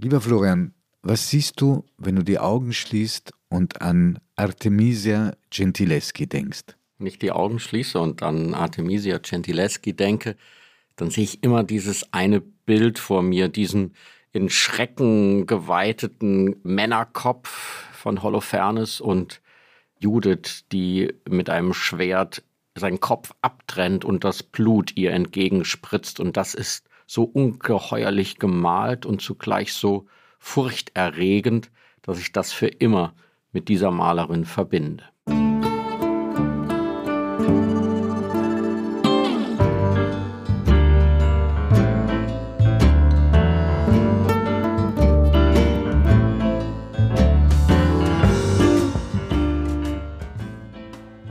Lieber Florian, was siehst du, wenn du die Augen schließt und an Artemisia Gentileschi denkst? Wenn ich die Augen schließe und an Artemisia Gentileschi denke, dann sehe ich immer dieses eine Bild vor mir, diesen in Schrecken geweiteten Männerkopf von Holofernes und Judith, die mit einem Schwert seinen Kopf abtrennt und das Blut ihr entgegenspritzt. Und das ist so ungeheuerlich gemalt und zugleich so furchterregend, dass ich das für immer mit dieser Malerin verbinde.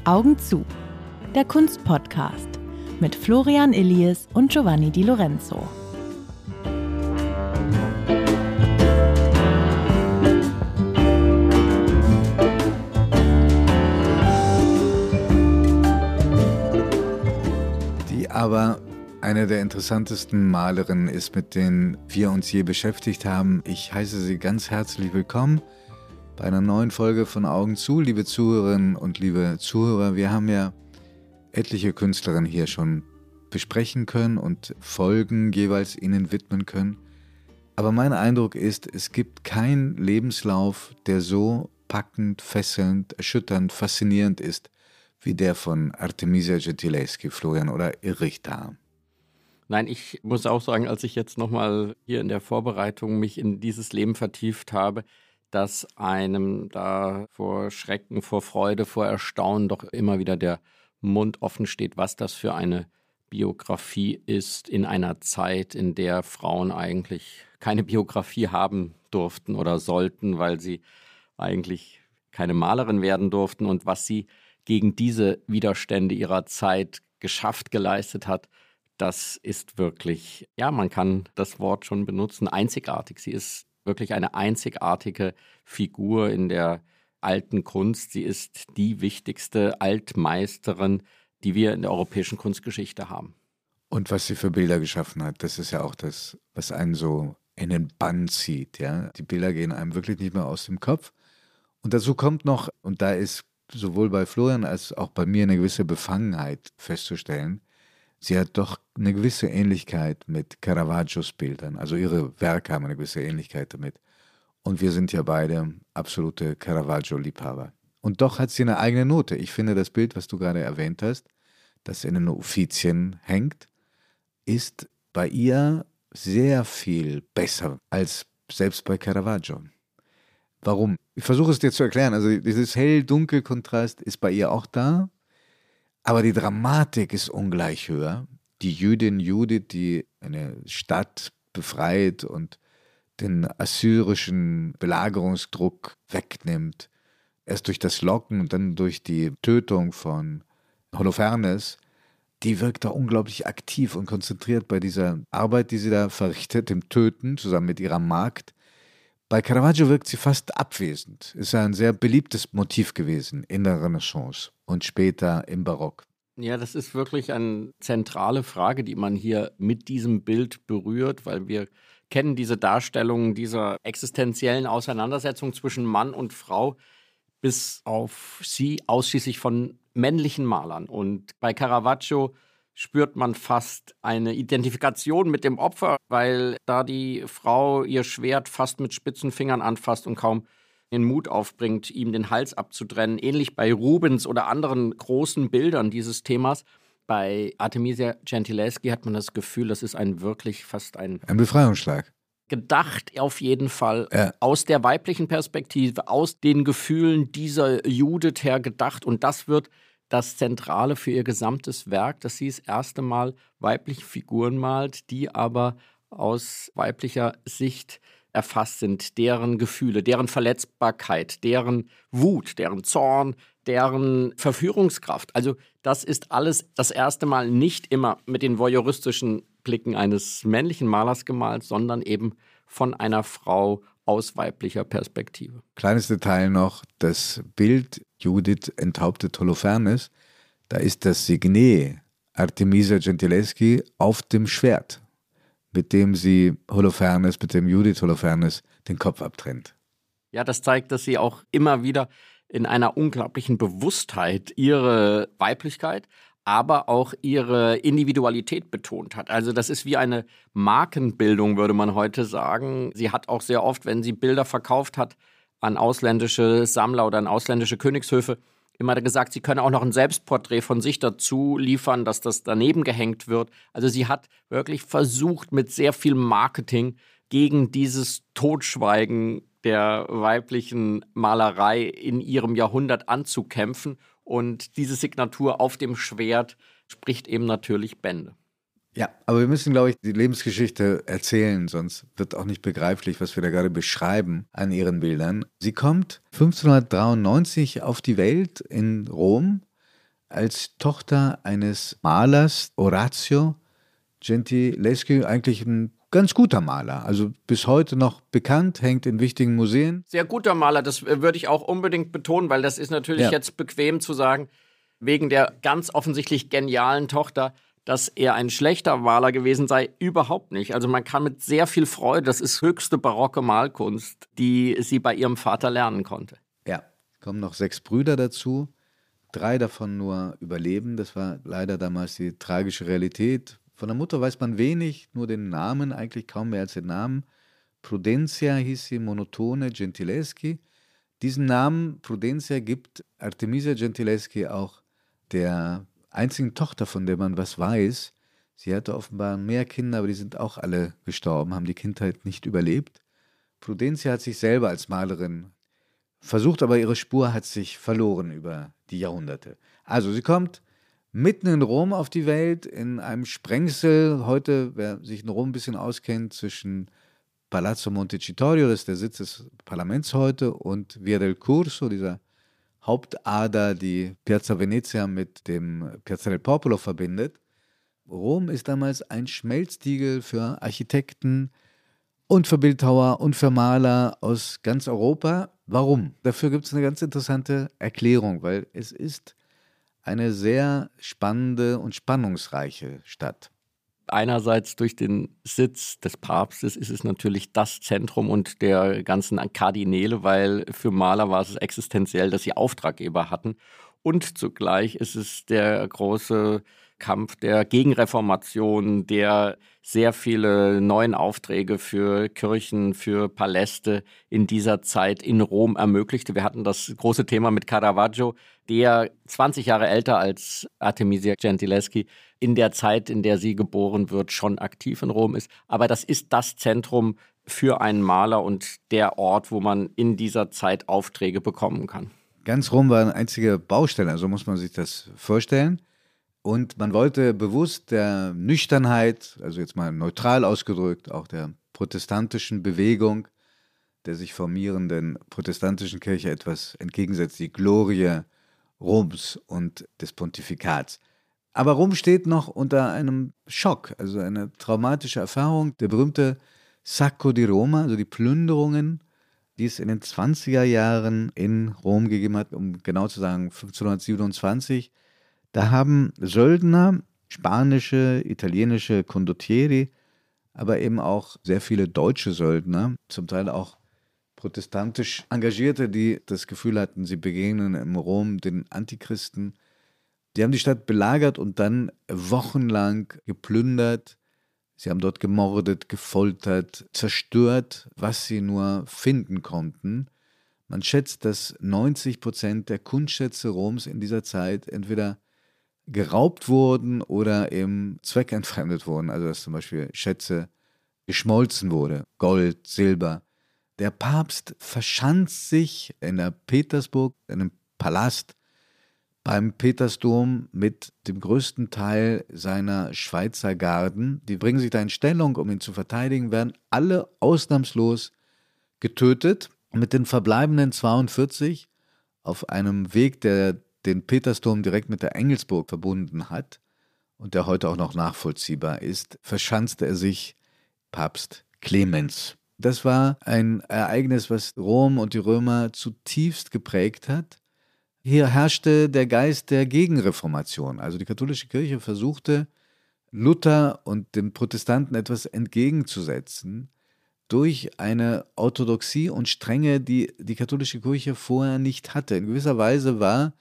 Augen zu. Der Kunstpodcast mit Florian Illies und Giovanni Di Lorenzo. Die aber eine der interessantesten Malerinnen ist, mit denen wir uns je beschäftigt haben. Ich heiße Sie ganz herzlich willkommen bei einer neuen Folge von Augen zu, liebe Zuhörerinnen und liebe Zuhörer. Wir haben ja etliche Künstlerinnen hier schon besprechen können und Folgen jeweils ihnen widmen können. Aber mein Eindruck ist, es gibt keinen Lebenslauf, der so packend, fesselnd, erschütternd, faszinierend ist, wie der von Artemisia Gentileschi, Florian, oder Erich da. Nein, ich muss auch sagen, als ich jetzt nochmal hier in der Vorbereitung mich in dieses Leben vertieft habe, dass einem da vor Schrecken, vor Freude, vor Erstaunen doch immer wieder der Mund offen steht, was das für eine Biografie ist in einer Zeit, in der Frauen eigentlich keine Biografie haben durften oder sollten, weil sie eigentlich keine Malerin werden durften und was sie gegen diese Widerstände ihrer Zeit geschafft, geleistet hat, das ist wirklich, ja, man kann das Wort schon benutzen, einzigartig. Sie ist wirklich eine einzigartige Figur in der alten Kunst. Sie ist die wichtigste Altmeisterin, die wir in der europäischen Kunstgeschichte haben. Und was sie für Bilder geschaffen hat, das ist ja auch das, was einen so in den Bann zieht. Ja? Die Bilder gehen einem wirklich nicht mehr aus dem Kopf. Und dazu kommt noch, und da ist sowohl bei Florian als auch bei mir eine gewisse Befangenheit festzustellen, sie hat doch eine gewisse Ähnlichkeit mit Caravaggios Bildern. Also ihre Werke haben eine gewisse Ähnlichkeit damit. Und wir sind ja beide absolute Caravaggio-Liebhaber. Und doch hat sie eine eigene Note. Ich finde, das Bild, was du gerade erwähnt hast, das in den Uffizien hängt, ist bei ihr sehr viel besser als selbst bei Caravaggio. Warum? Ich versuche es dir zu erklären. Also dieses hell-dunkel-Kontrast ist bei ihr auch da, aber die Dramatik ist ungleich höher. Die Jüdin Judith, die eine Stadt befreit und den assyrischen Belagerungsdruck wegnimmt, erst durch das Locken und dann durch die Tötung von Holofernes, die wirkt da unglaublich aktiv und konzentriert bei dieser Arbeit, die sie da verrichtet, dem Töten, zusammen mit ihrer Magd. Bei Caravaggio wirkt sie fast abwesend. Ist ein sehr beliebtes Motiv gewesen in der Renaissance und später im Barock. Ja, das ist wirklich eine zentrale Frage, die man hier mit diesem Bild berührt, weil wir kennen diese Darstellung dieser existenziellen Auseinandersetzung zwischen Mann und Frau bis auf sie ausschließlich von männlichen Malern. Und bei Caravaggio spürt man fast eine Identifikation mit dem Opfer, weil da die Frau ihr Schwert fast mit spitzen Fingern anfasst und kaum den Mut aufbringt, ihm den Hals abzutrennen. Ähnlich bei Rubens oder anderen großen Bildern dieses Themas. Bei Artemisia Gentileschi hat man das Gefühl, das ist ein wirklich fast ein. Ein Befreiungsschlag. Gedacht auf jeden Fall ja. aus der weiblichen Perspektive, aus den Gefühlen dieser Judith her gedacht. Und das wird das Zentrale für ihr gesamtes Werk, dass sie das erste Mal weibliche Figuren malt, die aber aus weiblicher Sicht erfasst sind, deren Gefühle, deren Verletzbarkeit, deren Wut, deren Zorn, deren Verführungskraft. Also das ist alles das erste Mal nicht immer mit den voyeuristischen Blicken eines männlichen Malers gemalt, sondern eben von einer Frau aus weiblicher Perspektive. Kleines Detail noch, das Bild Judith enthauptet Holofernes, da ist das Signet Artemisia Gentileschi auf dem Schwert mit dem sie Holofernes, mit dem Judith Holofernes den Kopf abtrennt. Ja, das zeigt, dass sie auch immer wieder in einer unglaublichen Bewusstheit ihre Weiblichkeit, aber auch ihre Individualität betont hat. Also das ist wie eine Markenbildung, würde man heute sagen. Sie hat auch sehr oft, wenn sie Bilder verkauft hat an ausländische Sammler oder an ausländische Königshöfe, immer gesagt, sie könne auch noch ein Selbstporträt von sich dazu liefern, dass das daneben gehängt wird. Also sie hat wirklich versucht, mit sehr viel Marketing gegen dieses Totschweigen der weiblichen Malerei in ihrem Jahrhundert anzukämpfen. Und diese Signatur auf dem Schwert spricht eben natürlich Bände. Ja, aber wir müssen, glaube ich, die Lebensgeschichte erzählen, sonst wird auch nicht begreiflich, was wir da gerade beschreiben an ihren Bildern. Sie kommt 1593 auf die Welt in Rom als Tochter eines Malers, Orazio Gentileschi, eigentlich ein ganz guter Maler. Also bis heute noch bekannt, hängt in wichtigen Museen. Sehr guter Maler, das äh, würde ich auch unbedingt betonen, weil das ist natürlich ja. jetzt bequem zu sagen, wegen der ganz offensichtlich genialen Tochter, dass er ein schlechter Maler gewesen sei, überhaupt nicht. Also man kann mit sehr viel Freude, das ist höchste barocke Malkunst, die sie bei ihrem Vater lernen konnte. Ja, kommen noch sechs Brüder dazu. Drei davon nur überleben. Das war leider damals die tragische Realität. Von der Mutter weiß man wenig, nur den Namen, eigentlich kaum mehr als den Namen. Prudentia hieß sie Monotone Gentileschi. Diesen Namen Prudentia gibt Artemisia Gentileschi auch der einzigen Tochter, von der man was weiß. Sie hatte offenbar mehr Kinder, aber die sind auch alle gestorben, haben die Kindheit nicht überlebt. Prudentia hat sich selber als Malerin versucht, aber ihre Spur hat sich verloren über die Jahrhunderte. Also sie kommt mitten in Rom auf die Welt, in einem Sprengsel. Heute, wer sich in Rom ein bisschen auskennt, zwischen Palazzo Montecitorio, das ist der Sitz des Parlaments heute, und Via del Curso, dieser Hauptader, die Piazza Venezia mit dem Piazza del Popolo verbindet. Rom ist damals ein Schmelztiegel für Architekten und für Bildhauer und für Maler aus ganz Europa. Warum? Dafür gibt es eine ganz interessante Erklärung, weil es ist eine sehr spannende und spannungsreiche Stadt. Einerseits durch den Sitz des Papstes ist es natürlich das Zentrum und der ganzen Kardinäle, weil für Maler war es existenziell, dass sie Auftraggeber hatten. Und zugleich ist es der große Kampf der Gegenreformation, der sehr viele neuen Aufträge für Kirchen, für Paläste in dieser Zeit in Rom ermöglichte. Wir hatten das große Thema mit Caravaggio, der 20 Jahre älter als Artemisia Gentileschi in der Zeit, in der sie geboren wird, schon aktiv in Rom ist. Aber das ist das Zentrum für einen Maler und der Ort, wo man in dieser Zeit Aufträge bekommen kann. Ganz Rom war eine einzige Baustelle, so muss man sich das vorstellen. Und man wollte bewusst der Nüchternheit, also jetzt mal neutral ausgedrückt, auch der protestantischen Bewegung, der sich formierenden protestantischen Kirche etwas entgegensetzt, die Glorie Roms und des Pontifikats. Aber Rom steht noch unter einem Schock, also eine traumatische Erfahrung. Der berühmte Sacco di Roma, also die Plünderungen, die es in den 20er Jahren in Rom gegeben hat, um genau zu sagen 1527. Da haben Söldner, spanische, italienische Condottieri, aber eben auch sehr viele deutsche Söldner, zum Teil auch protestantisch Engagierte, die das Gefühl hatten, sie begegnen im Rom den Antichristen. Die haben die Stadt belagert und dann wochenlang geplündert. Sie haben dort gemordet, gefoltert, zerstört, was sie nur finden konnten. Man schätzt, dass 90 Prozent der Kunstschätze Roms in dieser Zeit entweder geraubt wurden oder eben zweckentfremdet wurden. Also dass zum Beispiel Schätze geschmolzen wurde, Gold, Silber. Der Papst verschanzt sich in der Petersburg, in einem Palast beim Petersdom mit dem größten Teil seiner Schweizer Garden. Die bringen sich da in Stellung, um ihn zu verteidigen, werden alle ausnahmslos getötet. Mit den verbleibenden 42 auf einem Weg, der den Petersdom direkt mit der Engelsburg verbunden hat und der heute auch noch nachvollziehbar ist, verschanzte er sich Papst Clemens. Das war ein Ereignis, was Rom und die Römer zutiefst geprägt hat. Hier herrschte der Geist der Gegenreformation. Also die katholische Kirche versuchte Luther und den Protestanten etwas entgegenzusetzen durch eine Orthodoxie und Strenge, die die katholische Kirche vorher nicht hatte. In gewisser Weise war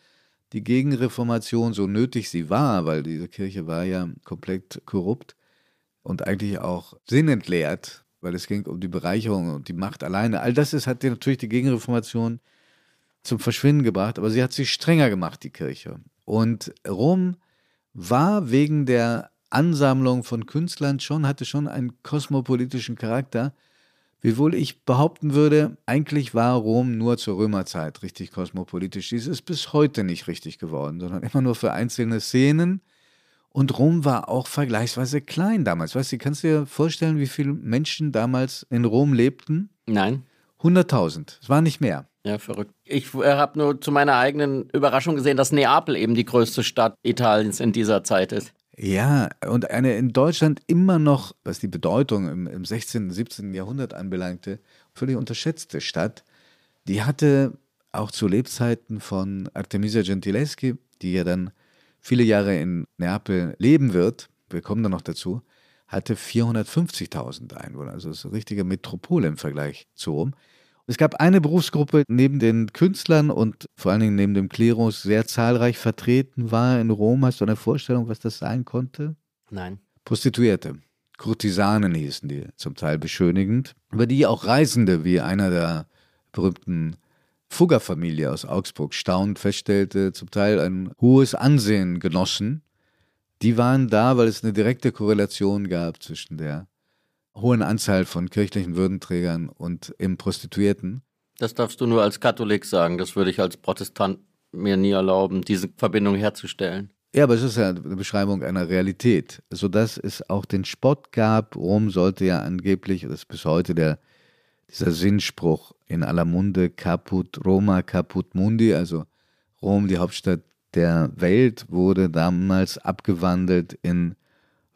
die Gegenreformation, so nötig sie war, weil diese Kirche war ja komplett korrupt und eigentlich auch sinnentleert, weil es ging um die Bereicherung und die Macht alleine. All das ist, hat natürlich die Gegenreformation zum Verschwinden gebracht, aber sie hat sich strenger gemacht, die Kirche. Und Rom war wegen der Ansammlung von Künstlern schon, hatte schon einen kosmopolitischen Charakter, wiewohl ich behaupten würde, eigentlich war Rom nur zur Römerzeit richtig kosmopolitisch. Dies ist bis heute nicht richtig geworden, sondern immer nur für einzelne Szenen. Und Rom war auch vergleichsweise klein damals. Weißt du, kannst du dir vorstellen, wie viele Menschen damals in Rom lebten? Nein. 100.000. Es war nicht mehr. Ja, verrückt. Ich habe nur zu meiner eigenen Überraschung gesehen, dass Neapel eben die größte Stadt Italiens in dieser Zeit ist. Ja, und eine in Deutschland immer noch, was die Bedeutung im, im 16., 17. Jahrhundert anbelangte, völlig unterschätzte Stadt, die hatte auch zu Lebzeiten von Artemisia Gentileschi, die ja dann viele Jahre in Neapel leben wird, wir kommen da noch dazu, hatte 450.000 Einwohner, also ist eine richtige Metropole im Vergleich zu Rom. Es gab eine Berufsgruppe neben den Künstlern und vor allen Dingen neben dem Klerus sehr zahlreich vertreten war in Rom. Hast du eine Vorstellung, was das sein konnte? Nein. Prostituierte. Kurtisanen hießen die, zum Teil beschönigend, über die auch Reisende, wie einer der berühmten Fuggerfamilie aus Augsburg staunend feststellte, zum Teil ein hohes Ansehen genossen. Die waren da, weil es eine direkte Korrelation gab zwischen der hohen Anzahl von kirchlichen Würdenträgern und im Prostituierten. Das darfst du nur als Katholik sagen. Das würde ich als Protestant mir nie erlauben, diese Verbindung herzustellen. Ja, aber es ist ja eine Beschreibung einer Realität, sodass es auch den Spott gab. Rom sollte ja angeblich, das ist bis heute der, dieser Sinnspruch in aller Munde, Caput Roma, Caput Mundi, also Rom, die Hauptstadt der Welt, wurde damals abgewandelt in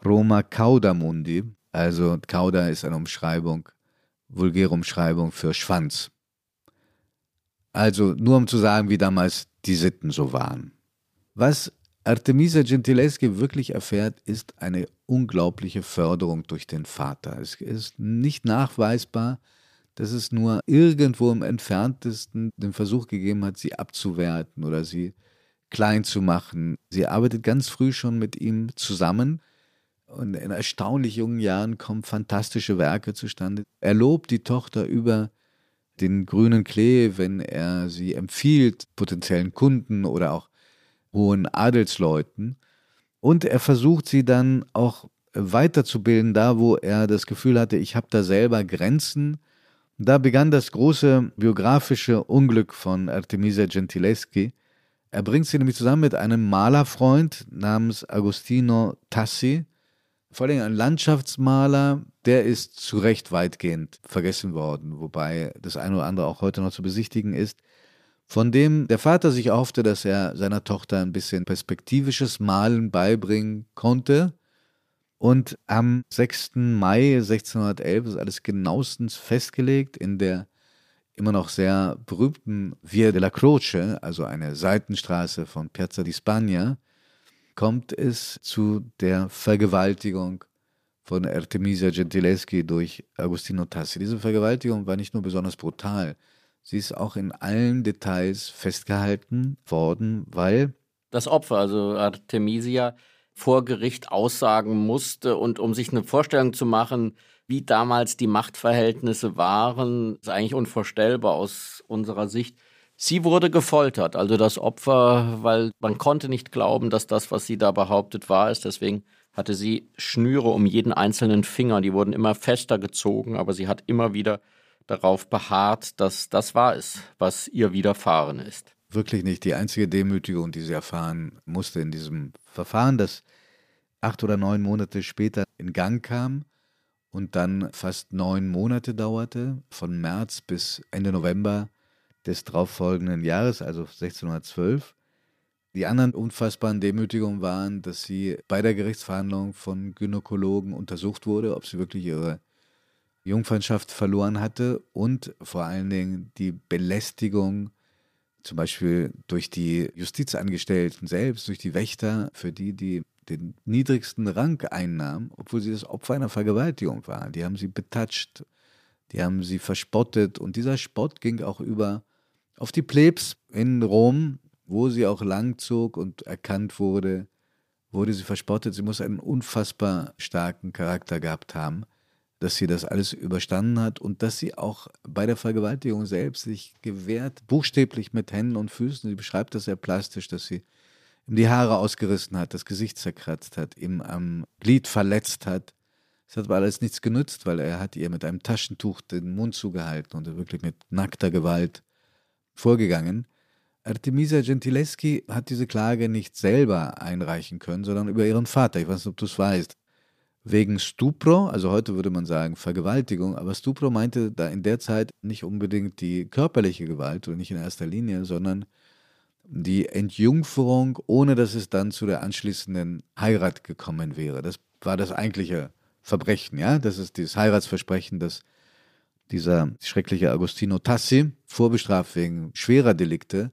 Roma Cauda Mundi, also Cauda ist eine Umschreibung, vulgäre Umschreibung für Schwanz. Also nur um zu sagen, wie damals die Sitten so waren. Was Artemisia Gentileschi wirklich erfährt, ist eine unglaubliche Förderung durch den Vater. Es ist nicht nachweisbar, dass es nur irgendwo im entferntesten den Versuch gegeben hat, sie abzuwerten oder sie klein zu machen. Sie arbeitet ganz früh schon mit ihm zusammen und in erstaunlich jungen Jahren kommen fantastische Werke zustande. Er lobt die Tochter über den grünen Klee, wenn er sie empfiehlt, potenziellen Kunden oder auch hohen Adelsleuten. Und er versucht sie dann auch weiterzubilden, da wo er das Gefühl hatte, ich habe da selber Grenzen. Da begann das große biografische Unglück von Artemisia Gentileschi. Er bringt sie nämlich zusammen mit einem Malerfreund namens Agostino Tassi, vor allem ein Landschaftsmaler, der ist zu Recht weitgehend vergessen worden, wobei das eine oder andere auch heute noch zu besichtigen ist, von dem der Vater sich erhoffte, dass er seiner Tochter ein bisschen perspektivisches Malen beibringen konnte. Und am 6. Mai 1611 ist alles genauestens festgelegt in der immer noch sehr berühmten Via della Croce, also eine Seitenstraße von Piazza di Spagna, kommt es zu der Vergewaltigung von Artemisia Gentileschi durch Agostino Tassi. Diese Vergewaltigung war nicht nur besonders brutal, sie ist auch in allen Details festgehalten worden, weil das Opfer, also Artemisia, vor Gericht aussagen musste und um sich eine Vorstellung zu machen, wie damals die Machtverhältnisse waren, ist eigentlich unvorstellbar aus unserer Sicht. Sie wurde gefoltert, also das Opfer, weil man konnte nicht glauben, dass das, was sie da behauptet, wahr ist. Deswegen hatte sie Schnüre um jeden einzelnen Finger. Die wurden immer fester gezogen, aber sie hat immer wieder darauf beharrt, dass das wahr ist, was ihr widerfahren ist. Wirklich nicht die einzige Demütigung, die sie erfahren musste in diesem Verfahren, das acht oder neun Monate später in Gang kam und dann fast neun Monate dauerte, von März bis Ende November des darauffolgenden Jahres, also 1612. Die anderen unfassbaren Demütigungen waren, dass sie bei der Gerichtsverhandlung von Gynäkologen untersucht wurde, ob sie wirklich ihre Jungfernschaft verloren hatte und vor allen Dingen die Belästigung, zum Beispiel durch die Justizangestellten selbst, durch die Wächter, für die die den niedrigsten Rang einnahm, obwohl sie das Opfer einer Vergewaltigung war. Die haben sie betatscht, die haben sie verspottet und dieser Spott ging auch über auf die Plebs in Rom, wo sie auch langzog und erkannt wurde, wurde sie verspottet. Sie muss einen unfassbar starken Charakter gehabt haben, dass sie das alles überstanden hat und dass sie auch bei der Vergewaltigung selbst sich gewehrt, buchstäblich mit Händen und Füßen. Sie beschreibt das sehr plastisch, dass sie ihm die Haare ausgerissen hat, das Gesicht zerkratzt hat, ihm am Glied verletzt hat. Es hat aber alles nichts genützt, weil er hat ihr mit einem Taschentuch den Mund zugehalten und wirklich mit nackter Gewalt vorgegangen. Artemisia Gentileschi hat diese Klage nicht selber einreichen können, sondern über ihren Vater. Ich weiß nicht, ob du es weißt. Wegen Stupro, also heute würde man sagen Vergewaltigung, aber Stupro meinte da in der Zeit nicht unbedingt die körperliche Gewalt oder nicht in erster Linie, sondern die Entjungferung, ohne dass es dann zu der anschließenden Heirat gekommen wäre. Das war das eigentliche Verbrechen, ja. Das ist dieses Heiratsversprechen, das dieser schreckliche Agostino Tassi, vorbestraft wegen schwerer Delikte,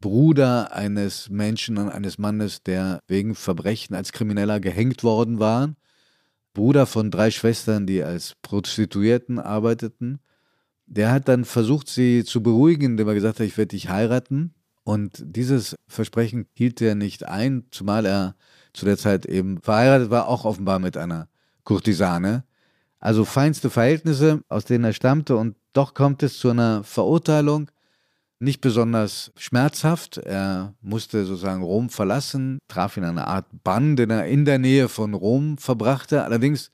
Bruder eines Menschen, eines Mannes, der wegen Verbrechen als Krimineller gehängt worden war, Bruder von drei Schwestern, die als Prostituierten arbeiteten, der hat dann versucht, sie zu beruhigen, indem er gesagt hat, ich werde dich heiraten. Und dieses Versprechen hielt er nicht ein, zumal er zu der Zeit eben verheiratet war, auch offenbar mit einer Kurtisane. Also feinste Verhältnisse, aus denen er stammte. Und doch kommt es zu einer Verurteilung nicht besonders schmerzhaft. Er musste sozusagen Rom verlassen, traf in eine Art Bann, den er in der Nähe von Rom verbrachte, allerdings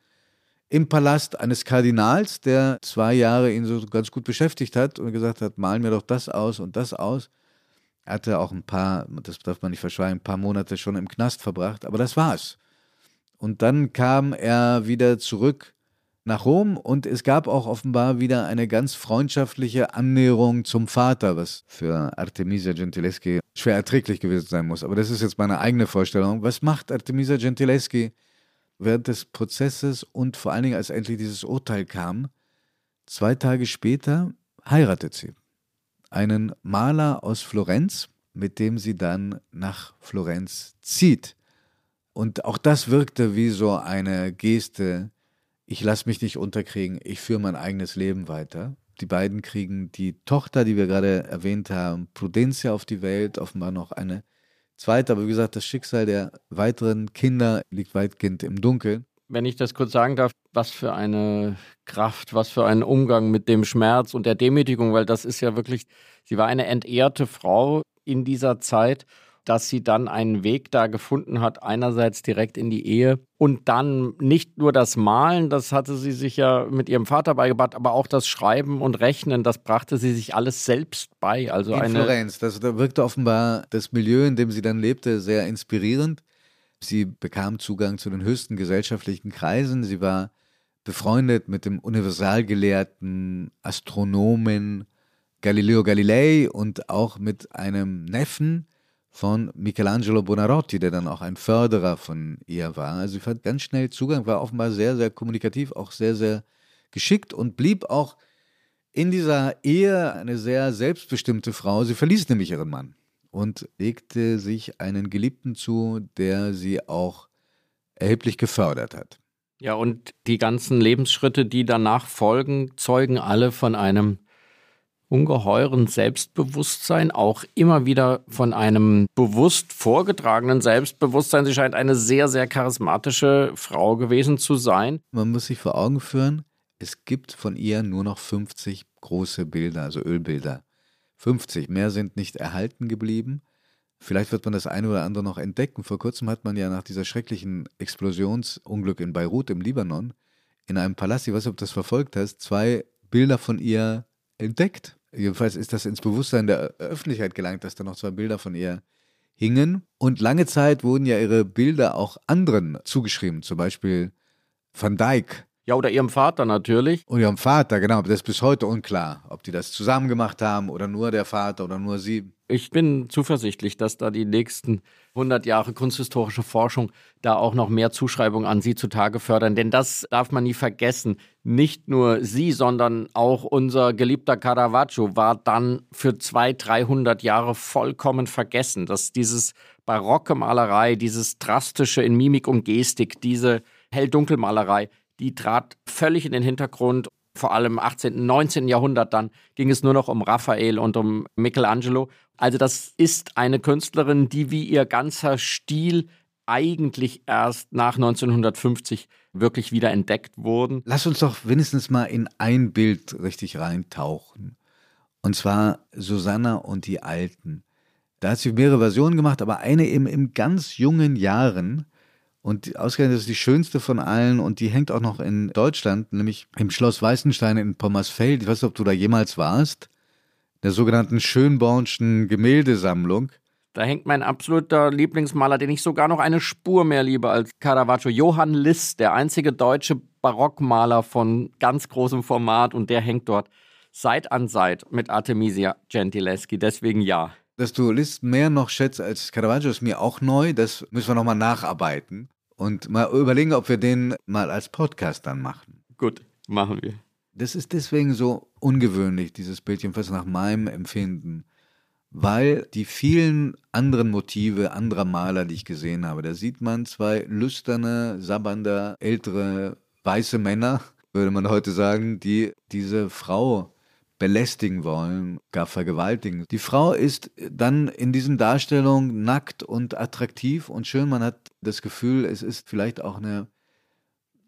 im Palast eines Kardinals, der zwei Jahre ihn so ganz gut beschäftigt hat und gesagt hat, malen mir doch das aus und das aus. Er hatte auch ein paar, das darf man nicht verschweigen, ein paar Monate schon im Knast verbracht, aber das war's. Und dann kam er wieder zurück nach Rom und es gab auch offenbar wieder eine ganz freundschaftliche Annäherung zum Vater, was für Artemisia Gentileschi schwer erträglich gewesen sein muss. Aber das ist jetzt meine eigene Vorstellung. Was macht Artemisia Gentileschi während des Prozesses und vor allen Dingen, als endlich dieses Urteil kam? Zwei Tage später heiratet sie einen Maler aus Florenz, mit dem sie dann nach Florenz zieht. Und auch das wirkte wie so eine Geste ich lasse mich nicht unterkriegen, ich führe mein eigenes Leben weiter. Die beiden kriegen die Tochter, die wir gerade erwähnt haben, Prudencia auf die Welt, offenbar noch eine zweite. Aber wie gesagt, das Schicksal der weiteren Kinder liegt weitgehend im Dunkeln. Wenn ich das kurz sagen darf, was für eine Kraft, was für einen Umgang mit dem Schmerz und der Demütigung, weil das ist ja wirklich, sie war eine entehrte Frau in dieser Zeit dass sie dann einen Weg da gefunden hat, einerseits direkt in die Ehe und dann nicht nur das Malen, das hatte sie sich ja mit ihrem Vater beigebracht, aber auch das Schreiben und Rechnen, das brachte sie sich alles selbst bei. Also in eine Florenz, das, da wirkte offenbar das Milieu, in dem sie dann lebte, sehr inspirierend. Sie bekam Zugang zu den höchsten gesellschaftlichen Kreisen. Sie war befreundet mit dem Universalgelehrten, Astronomen Galileo Galilei und auch mit einem Neffen, von Michelangelo Bonarotti, der dann auch ein Förderer von ihr war. Also sie hat ganz schnell Zugang, war offenbar sehr, sehr kommunikativ, auch sehr, sehr geschickt und blieb auch in dieser Ehe eine sehr selbstbestimmte Frau. Sie verließ nämlich ihren Mann und legte sich einen Geliebten zu, der sie auch erheblich gefördert hat. Ja, und die ganzen Lebensschritte, die danach folgen, zeugen alle von einem ungeheuren Selbstbewusstsein, auch immer wieder von einem bewusst vorgetragenen Selbstbewusstsein. Sie scheint eine sehr, sehr charismatische Frau gewesen zu sein. Man muss sich vor Augen führen, es gibt von ihr nur noch 50 große Bilder, also Ölbilder. 50, mehr sind nicht erhalten geblieben. Vielleicht wird man das eine oder andere noch entdecken. Vor kurzem hat man ja nach dieser schrecklichen Explosionsunglück in Beirut im Libanon in einem Palast, ich weiß nicht, ob du das verfolgt hast, zwei Bilder von ihr entdeckt. Jedenfalls ist das ins Bewusstsein der Öffentlichkeit gelangt, dass da noch zwei Bilder von ihr hingen. Und lange Zeit wurden ja ihre Bilder auch anderen zugeschrieben, zum Beispiel Van Dyck. Ja, oder ihrem Vater natürlich. Und ihrem Vater, genau. Das ist bis heute unklar, ob die das zusammen gemacht haben oder nur der Vater oder nur sie. Ich bin zuversichtlich, dass da die nächsten 100 Jahre kunsthistorische Forschung da auch noch mehr Zuschreibungen an sie zutage fördern. Denn das darf man nie vergessen. Nicht nur sie, sondern auch unser geliebter Caravaggio war dann für 200, 300 Jahre vollkommen vergessen. Dass dieses barocke Malerei, dieses drastische in Mimik und Gestik, diese Hell-Dunkel-Malerei, die trat völlig in den Hintergrund. Vor allem im 18., 19. Jahrhundert dann ging es nur noch um Raphael und um Michelangelo. Also das ist eine Künstlerin, die wie ihr ganzer Stil eigentlich erst nach 1950 wirklich wieder entdeckt wurden. Lass uns doch wenigstens mal in ein Bild richtig reintauchen. Und zwar Susanna und die Alten. Da hat sie mehrere Versionen gemacht, aber eine eben in ganz jungen Jahren. Und ausgerechnet ist die schönste von allen und die hängt auch noch in Deutschland, nämlich im Schloss Weißenstein in Pommersfeld. Ich weiß nicht, ob du da jemals warst. Der sogenannten Schönbornschen Gemäldesammlung. Da hängt mein absoluter Lieblingsmaler, den ich sogar noch eine Spur mehr liebe als Caravaggio. Johann Liss, der einzige deutsche Barockmaler von ganz großem Format und der hängt dort Seit an Seit mit Artemisia Gentileschi. Deswegen ja. Dass du Liss mehr noch schätzt als Caravaggio ist mir auch neu. Das müssen wir nochmal nacharbeiten und mal überlegen, ob wir den mal als Podcast dann machen. Gut, machen wir. Das ist deswegen so ungewöhnlich, dieses Bild, jedenfalls nach meinem Empfinden weil die vielen anderen Motive anderer Maler, die ich gesehen habe, da sieht man zwei lüsterne, sabbernde, ältere, weiße Männer, würde man heute sagen, die diese Frau belästigen wollen, gar vergewaltigen. Die Frau ist dann in diesen Darstellungen nackt und attraktiv und schön. Man hat das Gefühl, es ist vielleicht auch eine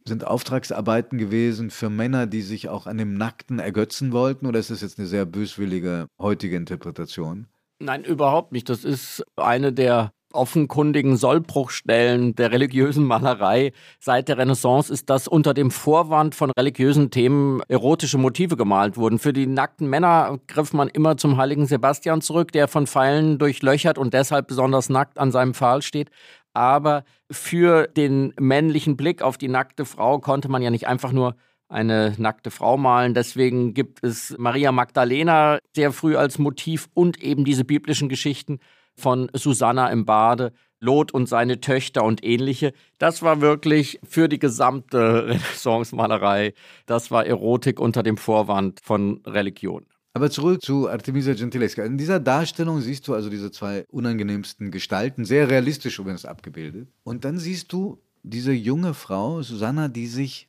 sind Auftragsarbeiten gewesen für Männer, die sich auch an dem Nackten ergötzen wollten, oder ist das jetzt eine sehr böswillige heutige Interpretation? Nein, überhaupt nicht. Das ist eine der offenkundigen Sollbruchstellen der religiösen Malerei seit der Renaissance ist, dass unter dem Vorwand von religiösen Themen erotische Motive gemalt wurden. Für die nackten Männer griff man immer zum heiligen Sebastian zurück, der von Pfeilen durchlöchert und deshalb besonders nackt an seinem Pfahl steht. Aber für den männlichen Blick auf die nackte Frau konnte man ja nicht einfach nur eine nackte Frau malen. Deswegen gibt es Maria Magdalena sehr früh als Motiv und eben diese biblischen Geschichten von Susanna im Bade, Lot und seine Töchter und ähnliche. Das war wirklich für die gesamte Renaissance-Malerei, das war Erotik unter dem Vorwand von Religion. Aber zurück zu Artemisia Gentilesca. In dieser Darstellung siehst du also diese zwei unangenehmsten Gestalten, sehr realistisch übrigens abgebildet. Und dann siehst du diese junge Frau, Susanna, die sich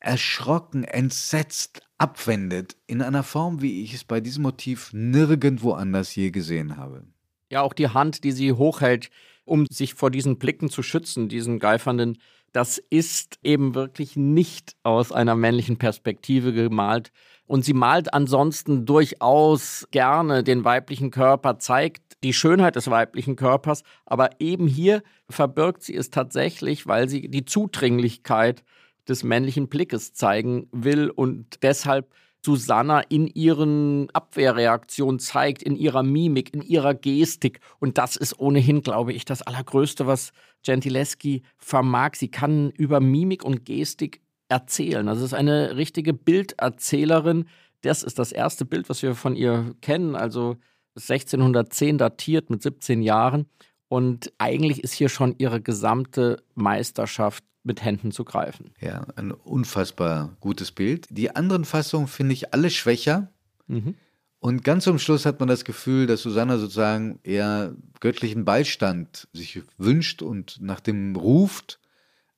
erschrocken, entsetzt abwendet, in einer Form, wie ich es bei diesem Motiv nirgendwo anders je gesehen habe. Ja, auch die Hand, die sie hochhält, um sich vor diesen Blicken zu schützen, diesen geifernden, das ist eben wirklich nicht aus einer männlichen Perspektive gemalt. Und sie malt ansonsten durchaus gerne den weiblichen Körper, zeigt die Schönheit des weiblichen Körpers, aber eben hier verbirgt sie es tatsächlich, weil sie die Zudringlichkeit des männlichen Blickes zeigen will. Und deshalb Susanna in ihren Abwehrreaktionen zeigt, in ihrer Mimik, in ihrer Gestik. Und das ist ohnehin, glaube ich, das Allergrößte, was Gentileschi vermag. Sie kann über Mimik und Gestik erzählen. Also es ist eine richtige Bilderzählerin. Das ist das erste Bild, was wir von ihr kennen. Also 1610 datiert mit 17 Jahren. Und eigentlich ist hier schon ihre gesamte Meisterschaft mit Händen zu greifen. Ja, ein unfassbar gutes Bild. Die anderen Fassungen finde ich alle schwächer. Mhm. Und ganz zum Schluss hat man das Gefühl, dass Susanna sozusagen eher göttlichen Beistand sich wünscht und nach dem ruft,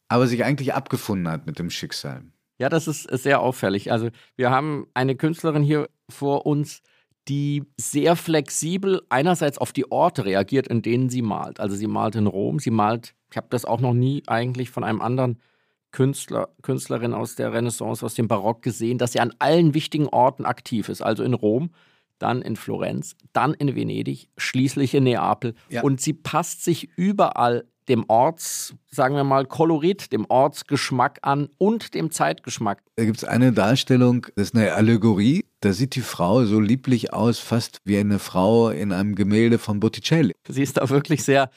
aber sich eigentlich abgefunden hat mit dem Schicksal. Ja, das ist sehr auffällig. Also wir haben eine Künstlerin hier vor uns, die sehr flexibel einerseits auf die Orte reagiert, in denen sie malt. Also sie malt in Rom, sie malt, ich habe das auch noch nie eigentlich von einem anderen Künstler, Künstlerin aus der Renaissance, aus dem Barock gesehen, dass sie an allen wichtigen Orten aktiv ist. Also in Rom, dann in Florenz, dann in Venedig, schließlich in Neapel. Ja. Und sie passt sich überall dem Orts, sagen wir mal, Kolorit, dem Ortsgeschmack an und dem Zeitgeschmack. Da gibt es eine Darstellung, das ist eine Allegorie. Da sieht die Frau so lieblich aus, fast wie eine Frau in einem Gemälde von Botticelli. Sie ist da wirklich sehr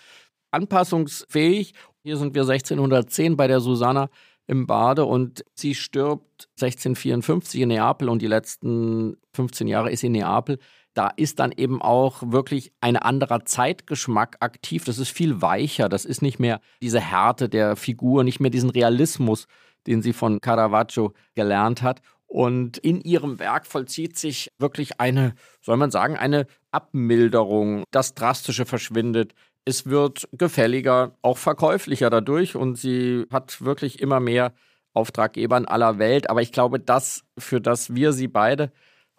anpassungsfähig. Hier sind wir 1610 bei der Susanna im Bade und sie stirbt 1654 in Neapel und die letzten 15 Jahre ist sie in Neapel da ist dann eben auch wirklich ein anderer Zeitgeschmack aktiv. Das ist viel weicher. Das ist nicht mehr diese Härte der Figur, nicht mehr diesen Realismus, den sie von Caravaggio gelernt hat. Und in ihrem Werk vollzieht sich wirklich eine, soll man sagen, eine Abmilderung. Das Drastische verschwindet. Es wird gefälliger, auch verkäuflicher dadurch und sie hat wirklich immer mehr Auftraggeber in aller Welt. Aber ich glaube, das, für das wir sie beide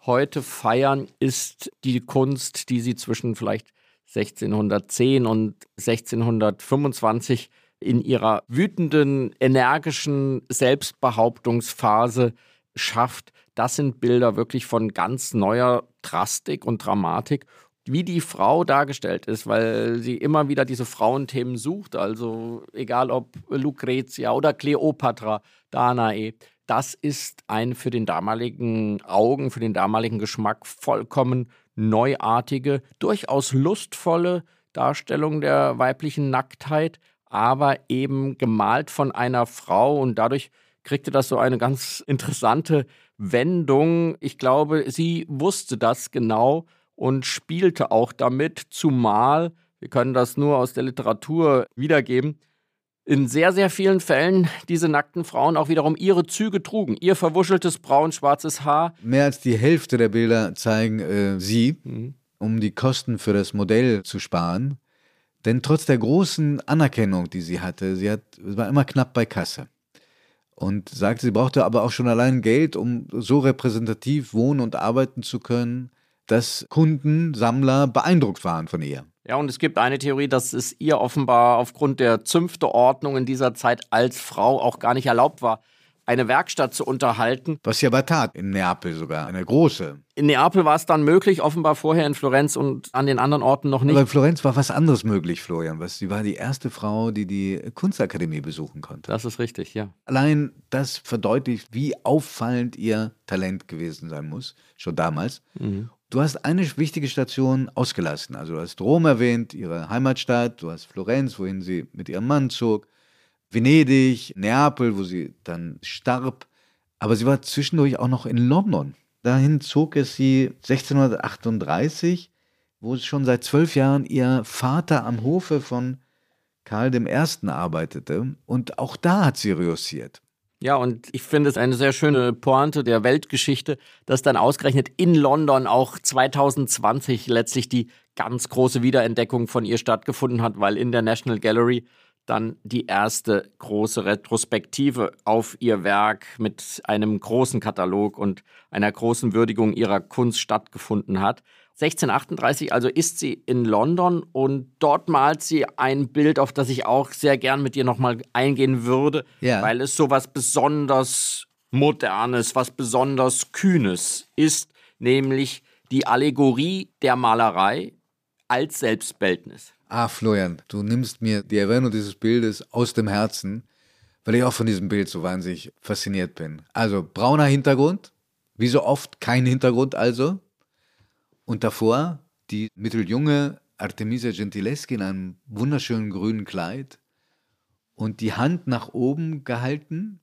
heute feiern, ist die Kunst, die sie zwischen vielleicht 1610 und 1625 in ihrer wütenden, energischen Selbstbehauptungsphase schafft. Das sind Bilder wirklich von ganz neuer Drastik und Dramatik wie die Frau dargestellt ist, weil sie immer wieder diese Frauenthemen sucht. Also egal ob Lucretia oder Kleopatra, Danae, das ist ein für den damaligen Augen, für den damaligen Geschmack vollkommen neuartige, durchaus lustvolle Darstellung der weiblichen Nacktheit, aber eben gemalt von einer Frau und dadurch kriegte das so eine ganz interessante Wendung. Ich glaube, sie wusste das genau und spielte auch damit, zumal, wir können das nur aus der Literatur wiedergeben, in sehr, sehr vielen Fällen diese nackten Frauen auch wiederum ihre Züge trugen. Ihr verwuscheltes braun-schwarzes Haar. Mehr als die Hälfte der Bilder zeigen äh, sie, mhm. um die Kosten für das Modell zu sparen. Denn trotz der großen Anerkennung, die sie hatte, sie hat, war immer knapp bei Kasse. Und sagte, sie brauchte aber auch schon allein Geld, um so repräsentativ wohnen und arbeiten zu können, dass Kunden, Sammler beeindruckt waren von ihr. Ja, und es gibt eine Theorie, dass es ihr offenbar aufgrund der Zünfteordnung in dieser Zeit als Frau auch gar nicht erlaubt war, eine Werkstatt zu unterhalten. Was sie aber tat, in Neapel sogar, eine große. In Neapel war es dann möglich, offenbar vorher in Florenz und an den anderen Orten noch nicht. Aber in Florenz war was anderes möglich, Florian. Was, sie war die erste Frau, die die Kunstakademie besuchen konnte. Das ist richtig, ja. Allein das verdeutlicht, wie auffallend ihr Talent gewesen sein muss, schon damals. Mhm. Du hast eine wichtige Station ausgelassen. Also du hast Rom erwähnt, ihre Heimatstadt, du hast Florenz, wohin sie mit ihrem Mann zog, Venedig, Neapel, wo sie dann starb. Aber sie war zwischendurch auch noch in London. Dahin zog es sie 1638, wo schon seit zwölf Jahren ihr Vater am Hofe von Karl I. arbeitete. Und auch da hat sie reussiert. Ja, und ich finde es eine sehr schöne Pointe der Weltgeschichte, dass dann ausgerechnet in London auch 2020 letztlich die ganz große Wiederentdeckung von ihr stattgefunden hat, weil in der National Gallery dann die erste große Retrospektive auf ihr Werk mit einem großen Katalog und einer großen Würdigung ihrer Kunst stattgefunden hat. 1638 also ist sie in London und dort malt sie ein Bild, auf das ich auch sehr gern mit dir nochmal eingehen würde, ja. weil es so was besonders Modernes, was besonders Kühnes ist, nämlich die Allegorie der Malerei als Selbstbildnis. Ah, Florian, du nimmst mir die Erwähnung dieses Bildes aus dem Herzen, weil ich auch von diesem Bild so wahnsinnig fasziniert bin. Also brauner Hintergrund, wie so oft kein Hintergrund also, und davor die mitteljunge Artemisia Gentileschi in einem wunderschönen grünen Kleid und die Hand nach oben gehalten.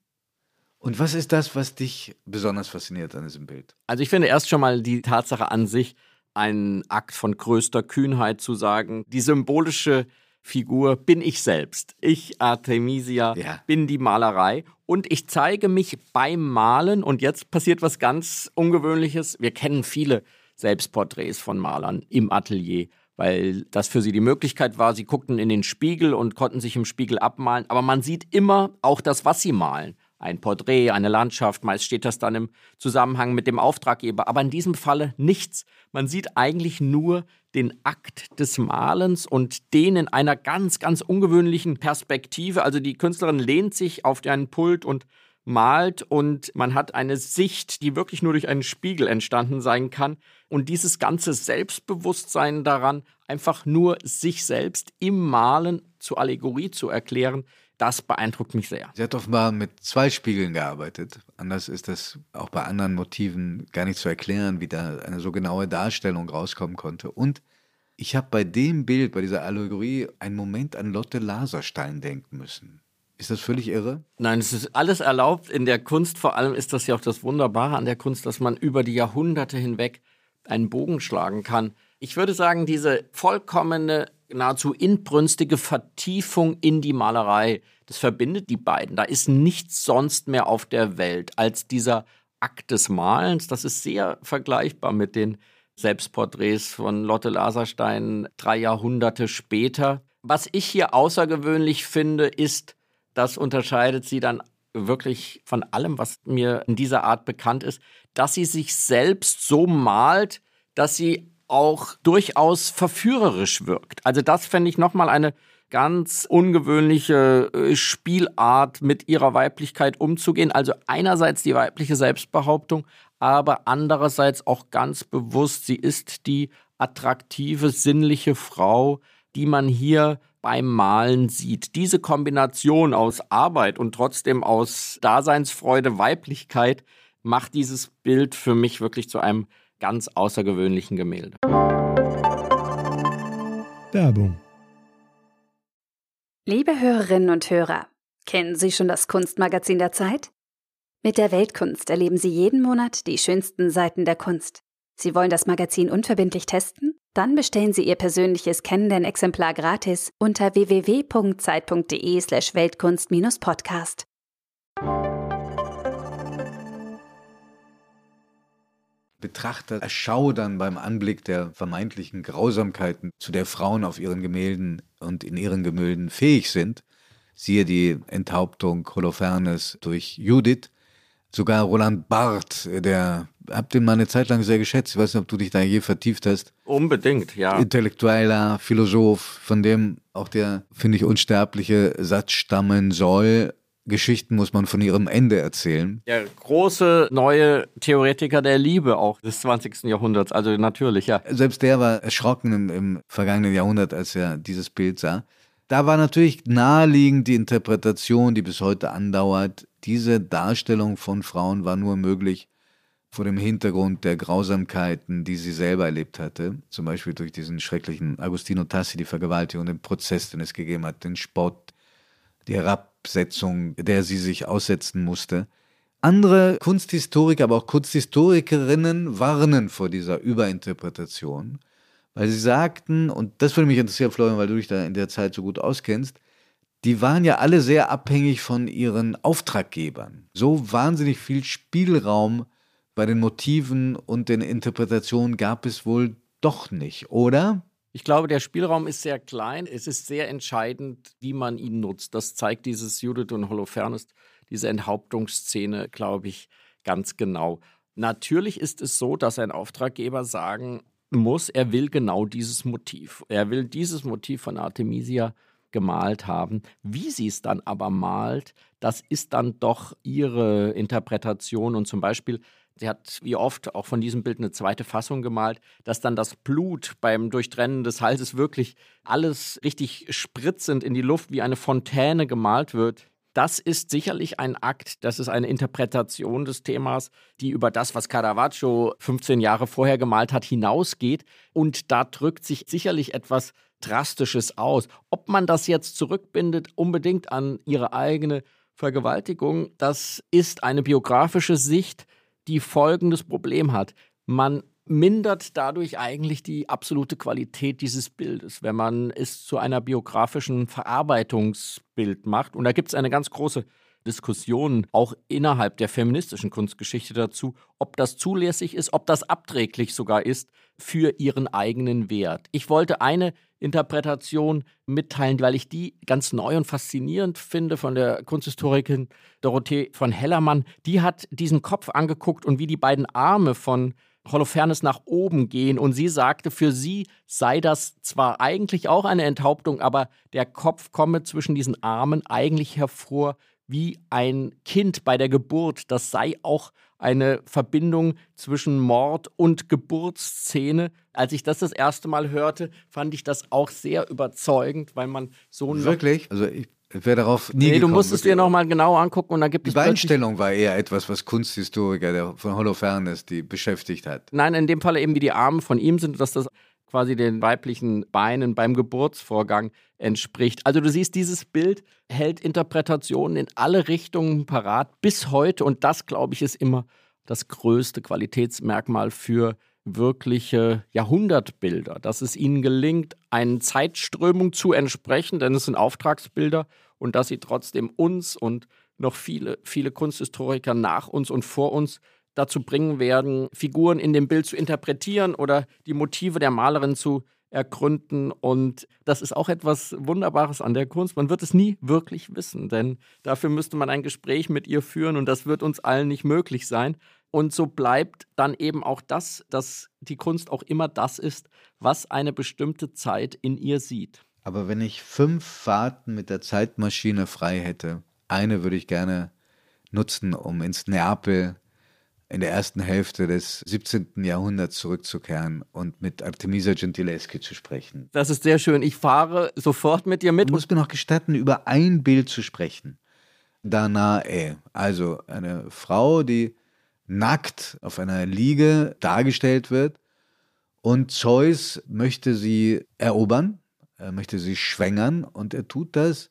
Und was ist das, was dich besonders fasziniert an diesem Bild? Also ich finde erst schon mal die Tatsache an sich ein Akt von größter Kühnheit zu sagen, die symbolische Figur bin ich selbst. Ich, Artemisia, ja. bin die Malerei und ich zeige mich beim Malen und jetzt passiert was ganz Ungewöhnliches. Wir kennen viele Selbstporträts von Malern im Atelier, weil das für sie die Möglichkeit war. Sie guckten in den Spiegel und konnten sich im Spiegel abmalen, aber man sieht immer auch das, was sie malen. Ein Porträt, eine Landschaft, meist steht das dann im Zusammenhang mit dem Auftraggeber, aber in diesem Falle nichts. Man sieht eigentlich nur den Akt des Malens und den in einer ganz, ganz ungewöhnlichen Perspektive. Also die Künstlerin lehnt sich auf einen Pult und malt und man hat eine Sicht, die wirklich nur durch einen Spiegel entstanden sein kann. Und dieses ganze Selbstbewusstsein daran, einfach nur sich selbst im Malen zur Allegorie zu erklären, das beeindruckt mich sehr. Sie hat offenbar mit zwei Spiegeln gearbeitet. Anders ist das auch bei anderen Motiven gar nicht zu erklären, wie da eine so genaue Darstellung rauskommen konnte. Und ich habe bei dem Bild, bei dieser Allegorie, einen Moment an Lotte Laserstein denken müssen. Ist das völlig irre? Nein, es ist alles erlaubt. In der Kunst vor allem ist das ja auch das Wunderbare an der Kunst, dass man über die Jahrhunderte hinweg einen Bogen schlagen kann. Ich würde sagen, diese vollkommene, nahezu inbrünstige Vertiefung in die Malerei, das verbindet die beiden. Da ist nichts sonst mehr auf der Welt als dieser Akt des Malens. Das ist sehr vergleichbar mit den Selbstporträts von Lotte Laserstein drei Jahrhunderte später. Was ich hier außergewöhnlich finde, ist, das unterscheidet sie dann wirklich von allem, was mir in dieser Art bekannt ist, dass sie sich selbst so malt, dass sie auch durchaus verführerisch wirkt. Also das fände ich nochmal eine ganz ungewöhnliche äh, Spielart, mit ihrer Weiblichkeit umzugehen. Also einerseits die weibliche Selbstbehauptung, aber andererseits auch ganz bewusst, sie ist die attraktive, sinnliche Frau, die man hier beim Malen sieht. Diese Kombination aus Arbeit und trotzdem aus Daseinsfreude, Weiblichkeit macht dieses Bild für mich wirklich zu einem ganz außergewöhnlichen Gemälde. Werbung. Liebe Hörerinnen und Hörer, kennen Sie schon das Kunstmagazin der Zeit? Mit der Weltkunst erleben Sie jeden Monat die schönsten Seiten der Kunst. Sie wollen das Magazin unverbindlich testen? Dann bestellen Sie Ihr persönliches Kennenden-Exemplar gratis unter www.zeit.de/slash Weltkunst-Podcast. Betrachter erschaudern beim Anblick der vermeintlichen Grausamkeiten, zu der Frauen auf ihren Gemälden und in ihren Gemälden fähig sind. Siehe die Enthauptung Holofernes durch Judith. Sogar Roland Barth, der hab den mal eine Zeit lang sehr geschätzt. Ich weiß nicht, ob du dich da je vertieft hast. Unbedingt, ja. Intellektueller Philosoph, von dem auch der, finde ich, unsterbliche Satz stammen soll. Geschichten muss man von ihrem Ende erzählen. Der große neue Theoretiker der Liebe auch des 20. Jahrhunderts, also natürlich, ja. Selbst der war erschrocken im, im vergangenen Jahrhundert, als er dieses Bild sah. Da war natürlich naheliegend die Interpretation, die bis heute andauert. Diese Darstellung von Frauen war nur möglich vor dem Hintergrund der Grausamkeiten, die sie selber erlebt hatte. Zum Beispiel durch diesen schrecklichen Agostino Tassi, die Vergewaltigung, den Prozess, den es gegeben hat, den Spott, die Herabsetzung, der sie sich aussetzen musste. Andere Kunsthistoriker, aber auch Kunsthistorikerinnen warnen vor dieser Überinterpretation, weil sie sagten, und das würde mich interessieren, Florian, weil du dich da in der Zeit so gut auskennst, die waren ja alle sehr abhängig von ihren Auftraggebern. So wahnsinnig viel Spielraum bei den Motiven und den Interpretationen gab es wohl doch nicht, oder? Ich glaube, der Spielraum ist sehr klein. Es ist sehr entscheidend, wie man ihn nutzt. Das zeigt dieses Judith und Holofernes, diese Enthauptungsszene, glaube ich, ganz genau. Natürlich ist es so, dass ein Auftraggeber sagen muss, er will genau dieses Motiv. Er will dieses Motiv von Artemisia gemalt haben. Wie sie es dann aber malt, das ist dann doch ihre Interpretation. Und zum Beispiel Sie hat wie oft auch von diesem Bild eine zweite Fassung gemalt, dass dann das Blut beim Durchtrennen des Halses wirklich alles richtig spritzend in die Luft wie eine Fontäne gemalt wird. Das ist sicherlich ein Akt, das ist eine Interpretation des Themas, die über das, was Caravaggio 15 Jahre vorher gemalt hat, hinausgeht. Und da drückt sich sicherlich etwas Drastisches aus. Ob man das jetzt zurückbindet, unbedingt an ihre eigene Vergewaltigung, das ist eine biografische Sicht, die folgendes Problem hat. Man mindert dadurch eigentlich die absolute Qualität dieses Bildes, wenn man es zu einer biografischen Verarbeitungsbild macht. Und da gibt es eine ganz große Diskussion auch innerhalb der feministischen Kunstgeschichte dazu, ob das zulässig ist, ob das abträglich sogar ist für ihren eigenen Wert. Ich wollte eine Interpretation mitteilen, weil ich die ganz neu und faszinierend finde von der Kunsthistorikerin Dorothee von Hellermann. Die hat diesen Kopf angeguckt und wie die beiden Arme von Holofernes nach oben gehen und sie sagte, für sie sei das zwar eigentlich auch eine Enthauptung, aber der Kopf komme zwischen diesen Armen eigentlich hervor wie ein Kind bei der Geburt. Das sei auch eine Verbindung zwischen Mord und Geburtsszene. Als ich das das erste Mal hörte, fand ich das auch sehr überzeugend, weil man so wirklich, also ich wäre darauf nie Nee, gekommen, du musst es dir nochmal genau angucken und da gibt Die es plötzlich- Beinstellung war eher etwas, was Kunsthistoriker der von Holofernes die beschäftigt hat. Nein, in dem Fall eben wie die Arme von ihm sind, dass das quasi den weiblichen Beinen beim Geburtsvorgang entspricht. Also du siehst, dieses Bild hält Interpretationen in alle Richtungen parat bis heute und das, glaube ich, ist immer das größte Qualitätsmerkmal für wirkliche Jahrhundertbilder, dass es ihnen gelingt, einen Zeitströmung zu entsprechen, denn es sind Auftragsbilder und dass sie trotzdem uns und noch viele, viele Kunsthistoriker nach uns und vor uns dazu bringen werden, Figuren in dem Bild zu interpretieren oder die Motive der Malerin zu ergründen. Und das ist auch etwas Wunderbares an der Kunst. Man wird es nie wirklich wissen, denn dafür müsste man ein Gespräch mit ihr führen und das wird uns allen nicht möglich sein. Und so bleibt dann eben auch das, dass die Kunst auch immer das ist, was eine bestimmte Zeit in ihr sieht. Aber wenn ich fünf Fahrten mit der Zeitmaschine frei hätte, eine würde ich gerne nutzen, um ins Neapel in der ersten Hälfte des 17. Jahrhunderts zurückzukehren und mit Artemisia Gentileschi zu sprechen. Das ist sehr schön. Ich fahre sofort mit dir mit. Du musst mir noch gestatten, über ein Bild zu sprechen. Danae, also eine Frau, die nackt auf einer Liege dargestellt wird und Zeus möchte sie erobern, er möchte sie schwängern und er tut das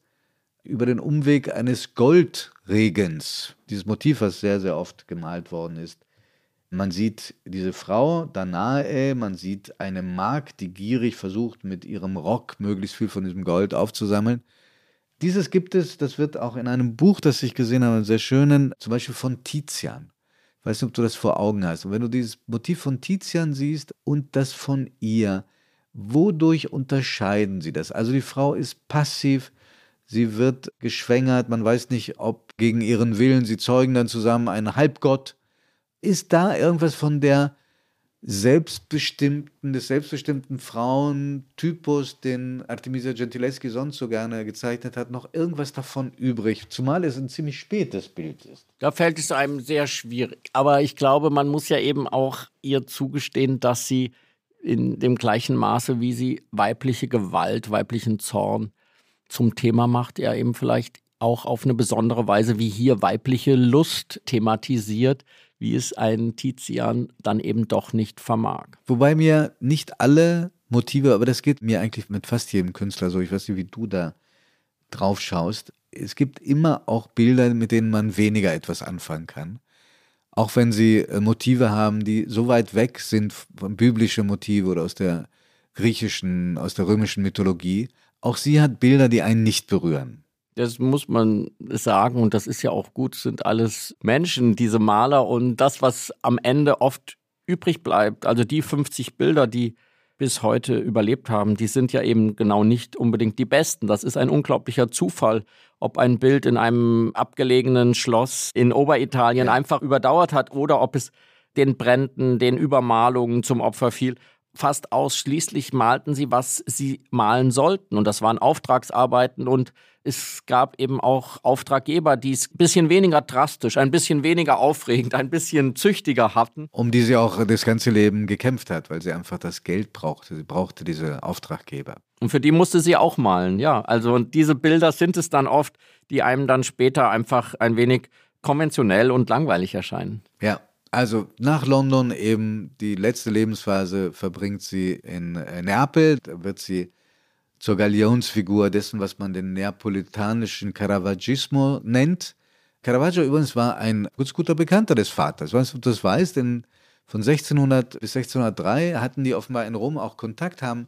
über den Umweg eines Goldregens. Dieses Motiv, was sehr, sehr oft gemalt worden ist. Man sieht diese Frau Danae, man sieht eine Magd, die gierig versucht, mit ihrem Rock möglichst viel von diesem Gold aufzusammeln. Dieses gibt es, das wird auch in einem Buch, das ich gesehen habe, sehr schönen, zum Beispiel von Tizian. Ich weiß nicht, ob du das vor Augen hast. Und wenn du dieses Motiv von Tizian siehst und das von ihr, wodurch unterscheiden sie das? Also die Frau ist passiv, sie wird geschwängert, man weiß nicht, ob gegen ihren Willen, sie zeugen dann zusammen einen Halbgott. Ist da irgendwas von der selbstbestimmten, des selbstbestimmten Frauentypus, den Artemisia Gentileschi sonst so gerne gezeichnet hat, noch irgendwas davon übrig? Zumal es ein ziemlich spätes Bild ist. Da fällt es einem sehr schwierig. Aber ich glaube, man muss ja eben auch ihr zugestehen, dass sie in dem gleichen Maße, wie sie weibliche Gewalt, weiblichen Zorn zum Thema macht, er eben vielleicht auch auf eine besondere Weise wie hier weibliche Lust thematisiert, wie es ein Tizian dann eben doch nicht vermag. Wobei mir nicht alle Motive, aber das geht mir eigentlich mit fast jedem Künstler so, ich weiß nicht, wie du da drauf schaust. Es gibt immer auch Bilder, mit denen man weniger etwas anfangen kann. Auch wenn sie äh, Motive haben, die so weit weg sind von biblischen Motive oder aus der griechischen, aus der römischen Mythologie. Auch sie hat Bilder, die einen nicht berühren. Das muss man sagen und das ist ja auch gut, sind alles Menschen, diese Maler und das, was am Ende oft übrig bleibt, also die 50 Bilder, die bis heute überlebt haben, die sind ja eben genau nicht unbedingt die besten. Das ist ein unglaublicher Zufall, ob ein Bild in einem abgelegenen Schloss in Oberitalien ja. einfach überdauert hat oder ob es den Bränden, den Übermalungen zum Opfer fiel fast ausschließlich malten sie, was sie malen sollten. Und das waren Auftragsarbeiten und es gab eben auch Auftraggeber, die es ein bisschen weniger drastisch, ein bisschen weniger aufregend, ein bisschen züchtiger hatten. Um die sie auch das ganze Leben gekämpft hat, weil sie einfach das Geld brauchte. Sie brauchte diese Auftraggeber. Und für die musste sie auch malen, ja. Also und diese Bilder sind es dann oft, die einem dann später einfach ein wenig konventionell und langweilig erscheinen. Ja, also nach London eben die letzte Lebensphase verbringt sie in äh, Neapel. Da wird sie zur Galionsfigur dessen, was man den neapolitanischen Caravaggismo nennt. Caravaggio übrigens war ein ganz guter Bekannter des Vaters. Ich weiß nicht, ob du das weißt, denn von 1600 bis 1603 hatten die offenbar in Rom auch Kontakt, haben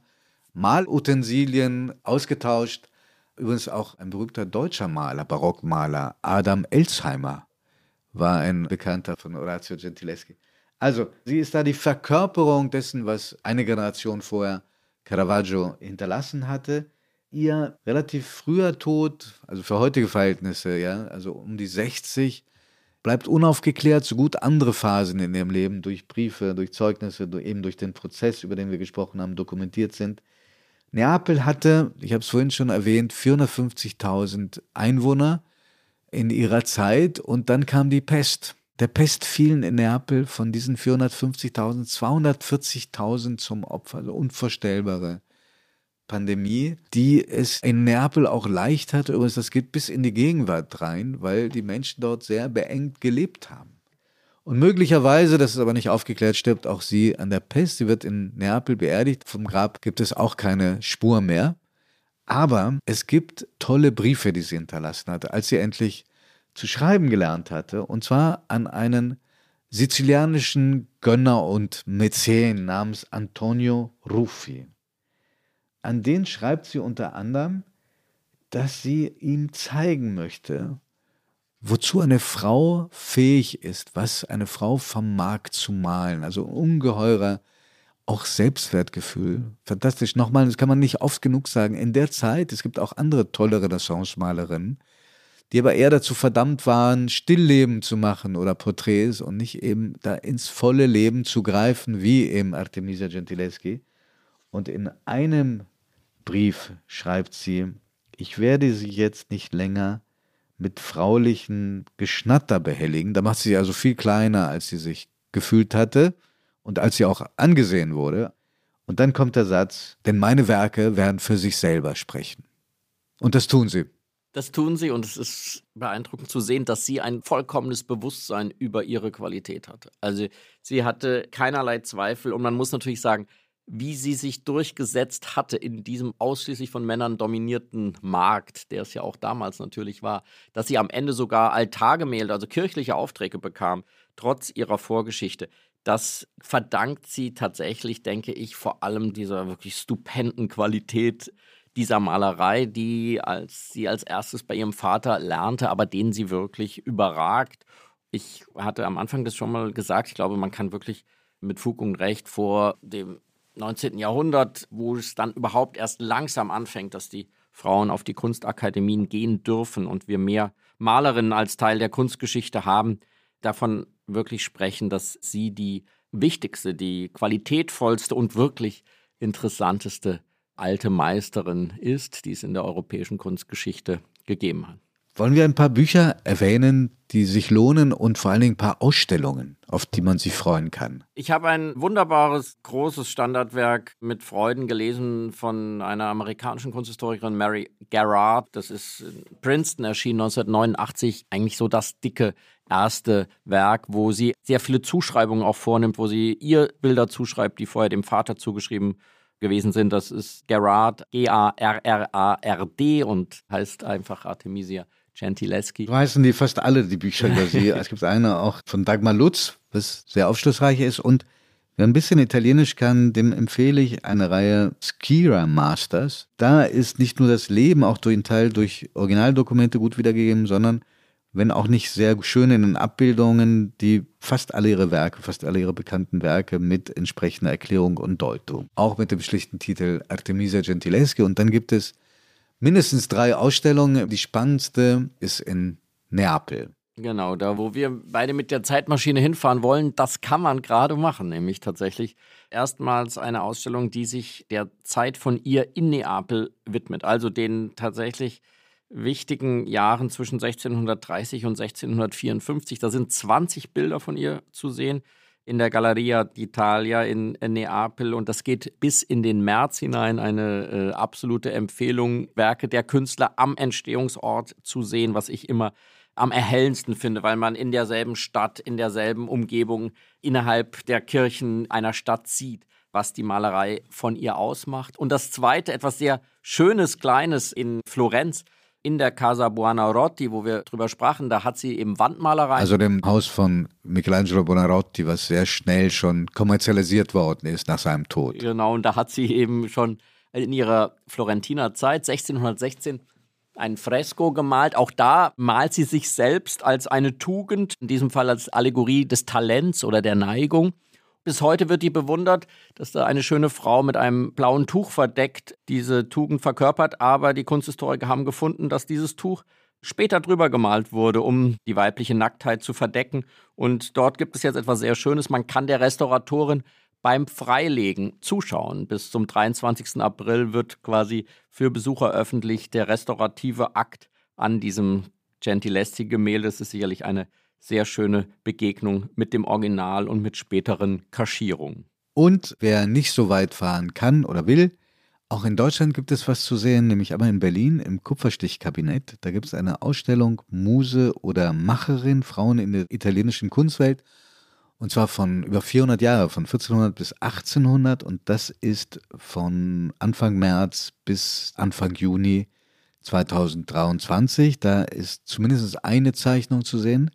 Malutensilien ausgetauscht. Übrigens auch ein berühmter deutscher Maler, Barockmaler, Adam Elsheimer, war ein Bekannter von Orazio Gentileschi. Also, sie ist da die Verkörperung dessen, was eine Generation vorher Caravaggio hinterlassen hatte. Ihr relativ früher Tod, also für heutige Verhältnisse, ja, also um die 60, bleibt unaufgeklärt, so gut andere Phasen in ihrem Leben durch Briefe, durch Zeugnisse, eben durch den Prozess, über den wir gesprochen haben, dokumentiert sind. Neapel hatte, ich habe es vorhin schon erwähnt, 450.000 Einwohner in ihrer Zeit und dann kam die Pest. Der Pest fielen in Neapel von diesen 450.000 240.000 zum Opfer, also unvorstellbare Pandemie, die es in Neapel auch leicht hatte. Übrigens, das geht bis in die Gegenwart rein, weil die Menschen dort sehr beengt gelebt haben. Und möglicherweise, das ist aber nicht aufgeklärt, stirbt auch sie an der Pest. Sie wird in Neapel beerdigt. Vom Grab gibt es auch keine Spur mehr. Aber es gibt tolle Briefe, die sie hinterlassen hatte, als sie endlich zu schreiben gelernt hatte, und zwar an einen sizilianischen Gönner und Mäzen namens Antonio Ruffi. An den schreibt sie unter anderem, dass sie ihm zeigen möchte, wozu eine Frau fähig ist, was eine Frau vermag zu malen, also ungeheurer auch Selbstwertgefühl. Fantastisch. Nochmal, das kann man nicht oft genug sagen. In der Zeit, es gibt auch andere tolle Renaissance-Malerinnen, die aber eher dazu verdammt waren, Stillleben zu machen oder Porträts und nicht eben da ins volle Leben zu greifen, wie eben Artemisia Gentileschi. Und in einem Brief schreibt sie, ich werde sie jetzt nicht länger mit fraulichen Geschnatter behelligen. Da macht sie sich also viel kleiner, als sie sich gefühlt hatte und als sie auch angesehen wurde. Und dann kommt der Satz, denn meine Werke werden für sich selber sprechen. Und das tun sie. Das tun sie und es ist beeindruckend zu sehen, dass sie ein vollkommenes Bewusstsein über ihre Qualität hatte. Also sie hatte keinerlei Zweifel und man muss natürlich sagen, wie sie sich durchgesetzt hatte in diesem ausschließlich von Männern dominierten Markt, der es ja auch damals natürlich war, dass sie am Ende sogar Altargemälde, also kirchliche Aufträge bekam, trotz ihrer Vorgeschichte. Das verdankt sie tatsächlich, denke ich, vor allem dieser wirklich stupenden Qualität dieser Malerei, die als sie als erstes bei ihrem Vater lernte, aber den sie wirklich überragt. Ich hatte am Anfang das schon mal gesagt, ich glaube, man kann wirklich mit Fug und Recht vor dem 19. Jahrhundert, wo es dann überhaupt erst langsam anfängt, dass die Frauen auf die Kunstakademien gehen dürfen und wir mehr Malerinnen als Teil der Kunstgeschichte haben, davon wirklich sprechen, dass sie die wichtigste, die qualitätvollste und wirklich interessanteste alte Meisterin ist, die es in der europäischen Kunstgeschichte gegeben hat. Wollen wir ein paar Bücher erwähnen, die sich lohnen und vor allen Dingen ein paar Ausstellungen, auf die man sich freuen kann? Ich habe ein wunderbares, großes Standardwerk mit Freuden gelesen von einer amerikanischen Kunsthistorikerin Mary Garrard. Das ist in Princeton erschienen 1989. Eigentlich so das dicke erste Werk, wo sie sehr viele Zuschreibungen auch vornimmt, wo sie ihr Bilder zuschreibt, die vorher dem Vater zugeschrieben gewesen sind. Das ist Gerard, G-A-R-R-A-R-D und heißt einfach Artemisia Gentileschi. So heißen die fast alle, die Bücher über sie. es gibt eine auch von Dagmar Lutz, was sehr aufschlussreich ist. Und wer ein bisschen Italienisch kann, dem empfehle ich eine Reihe Skira Masters. Da ist nicht nur das Leben auch durch einen Teil durch Originaldokumente gut wiedergegeben, sondern wenn auch nicht sehr schön in den Abbildungen, die fast alle ihre Werke, fast alle ihre bekannten Werke mit entsprechender Erklärung und Deutung. Auch mit dem schlichten Titel Artemisia Gentileschi. Und dann gibt es mindestens drei Ausstellungen. Die spannendste ist in Neapel. Genau, da wo wir beide mit der Zeitmaschine hinfahren wollen, das kann man gerade machen, nämlich tatsächlich erstmals eine Ausstellung, die sich der Zeit von ihr in Neapel widmet, also den tatsächlich wichtigen Jahren zwischen 1630 und 1654. Da sind 20 Bilder von ihr zu sehen in der Galleria d'Italia in Neapel und das geht bis in den März hinein. Eine äh, absolute Empfehlung, Werke der Künstler am Entstehungsort zu sehen, was ich immer am erhellendsten finde, weil man in derselben Stadt, in derselben Umgebung innerhalb der Kirchen einer Stadt sieht, was die Malerei von ihr ausmacht. Und das Zweite, etwas sehr Schönes, Kleines in Florenz, in der Casa Buonarroti, wo wir drüber sprachen, da hat sie eben Wandmalerei. Also dem Haus von Michelangelo Buonarroti, was sehr schnell schon kommerzialisiert worden ist nach seinem Tod. Genau, und da hat sie eben schon in ihrer Florentiner Zeit, 1616, ein Fresko gemalt. Auch da malt sie sich selbst als eine Tugend, in diesem Fall als Allegorie des Talents oder der Neigung. Bis heute wird die bewundert, dass da eine schöne Frau mit einem blauen Tuch verdeckt diese Tugend verkörpert. Aber die Kunsthistoriker haben gefunden, dass dieses Tuch später drüber gemalt wurde, um die weibliche Nacktheit zu verdecken. Und dort gibt es jetzt etwas sehr Schönes. Man kann der Restauratorin beim Freilegen zuschauen. Bis zum 23. April wird quasi für Besucher öffentlich der restaurative Akt an diesem Gentileschi-Gemälde. Das ist sicherlich eine sehr schöne Begegnung mit dem Original und mit späteren Kaschierungen. Und wer nicht so weit fahren kann oder will, auch in Deutschland gibt es was zu sehen, nämlich aber in Berlin im Kupferstichkabinett. Da gibt es eine Ausstellung Muse oder Macherin, Frauen in der italienischen Kunstwelt. Und zwar von über 400 Jahre, von 1400 bis 1800. Und das ist von Anfang März bis Anfang Juni 2023. Da ist zumindest eine Zeichnung zu sehen.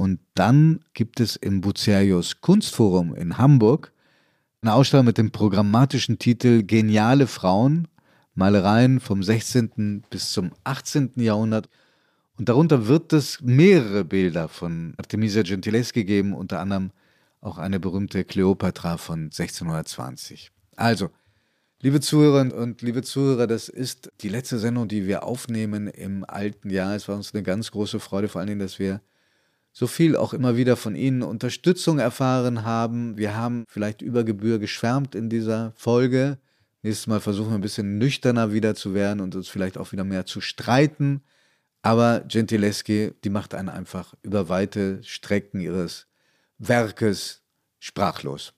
Und dann gibt es im Bucerius Kunstforum in Hamburg eine Ausstellung mit dem programmatischen Titel Geniale Frauen, Malereien vom 16. bis zum 18. Jahrhundert. Und darunter wird es mehrere Bilder von Artemisia Gentileschi geben, unter anderem auch eine berühmte Kleopatra von 1620. Also, liebe Zuhörerinnen und liebe Zuhörer, das ist die letzte Sendung, die wir aufnehmen im alten Jahr. Es war uns eine ganz große Freude, vor allen Dingen, dass wir so viel auch immer wieder von Ihnen Unterstützung erfahren haben. Wir haben vielleicht über Gebühr geschwärmt in dieser Folge. Nächstes Mal versuchen wir ein bisschen nüchterner wieder zu werden und uns vielleicht auch wieder mehr zu streiten. Aber Gentileschi, die macht einen einfach über weite Strecken ihres Werkes sprachlos.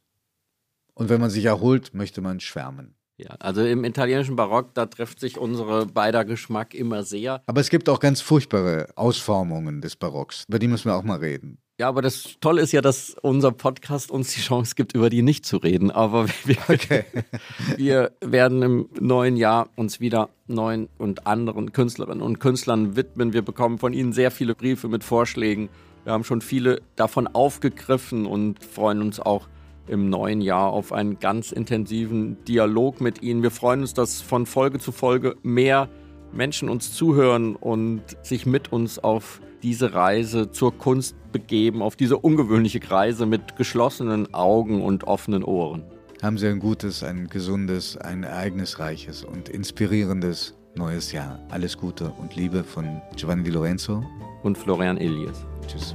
Und wenn man sich erholt, möchte man schwärmen. Ja, also im italienischen Barock, da trifft sich unsere beider Geschmack immer sehr. Aber es gibt auch ganz furchtbare Ausformungen des Barocks. Über die müssen wir auch mal reden. Ja, aber das Tolle ist ja, dass unser Podcast uns die Chance gibt, über die nicht zu reden. Aber wir, okay. wir werden im neuen Jahr uns wieder neuen und anderen Künstlerinnen und Künstlern widmen. Wir bekommen von Ihnen sehr viele Briefe mit Vorschlägen. Wir haben schon viele davon aufgegriffen und freuen uns auch im neuen Jahr auf einen ganz intensiven Dialog mit Ihnen. Wir freuen uns, dass von Folge zu Folge mehr Menschen uns zuhören und sich mit uns auf diese Reise zur Kunst begeben, auf diese ungewöhnliche Reise mit geschlossenen Augen und offenen Ohren. Haben Sie ein gutes, ein gesundes, ein ereignisreiches und inspirierendes neues Jahr. Alles Gute und Liebe von Giovanni Di Lorenzo und Florian Elias. Tschüss.